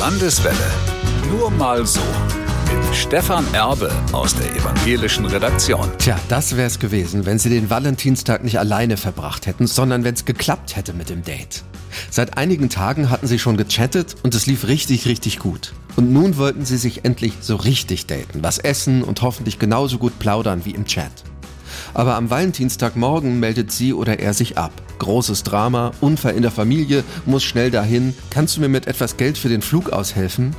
Landeswelle. Nur mal so. Mit Stefan Erbe aus der evangelischen Redaktion. Tja, das wär's gewesen, wenn sie den Valentinstag nicht alleine verbracht hätten, sondern wenn's geklappt hätte mit dem Date. Seit einigen Tagen hatten sie schon gechattet und es lief richtig, richtig gut. Und nun wollten sie sich endlich so richtig daten, was essen und hoffentlich genauso gut plaudern wie im Chat. Aber am Valentinstagmorgen meldet sie oder er sich ab. Großes Drama, Unfall in der Familie, muss schnell dahin. Kannst du mir mit etwas Geld für den Flug aushelfen?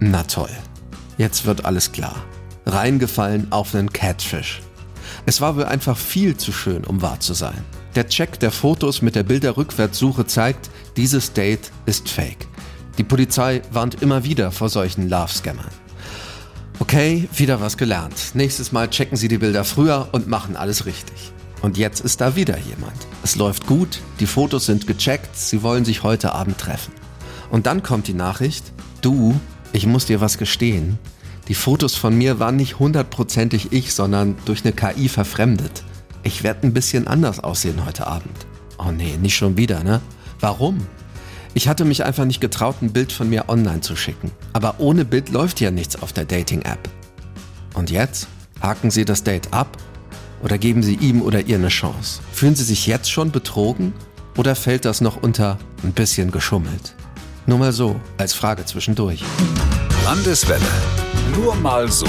Na toll. Jetzt wird alles klar. Reingefallen auf einen Catfish. Es war wohl einfach viel zu schön, um wahr zu sein. Der Check der Fotos mit der Bilderrückwärtssuche zeigt, dieses Date ist fake. Die Polizei warnt immer wieder vor solchen Love-Scammern. Okay, wieder was gelernt. Nächstes Mal checken Sie die Bilder früher und machen alles richtig. Und jetzt ist da wieder jemand. Es läuft gut, die Fotos sind gecheckt, Sie wollen sich heute Abend treffen. Und dann kommt die Nachricht, du, ich muss dir was gestehen. Die Fotos von mir waren nicht hundertprozentig ich, sondern durch eine KI verfremdet. Ich werde ein bisschen anders aussehen heute Abend. Oh nee, nicht schon wieder, ne? Warum? Ich hatte mich einfach nicht getraut, ein Bild von mir online zu schicken. Aber ohne Bild läuft ja nichts auf der Dating-App. Und jetzt? Haken Sie das Date ab? Oder geben Sie ihm oder ihr eine Chance? Fühlen Sie sich jetzt schon betrogen? Oder fällt das noch unter ein bisschen geschummelt? Nur mal so, als Frage zwischendurch. Landeswelle. Nur mal so.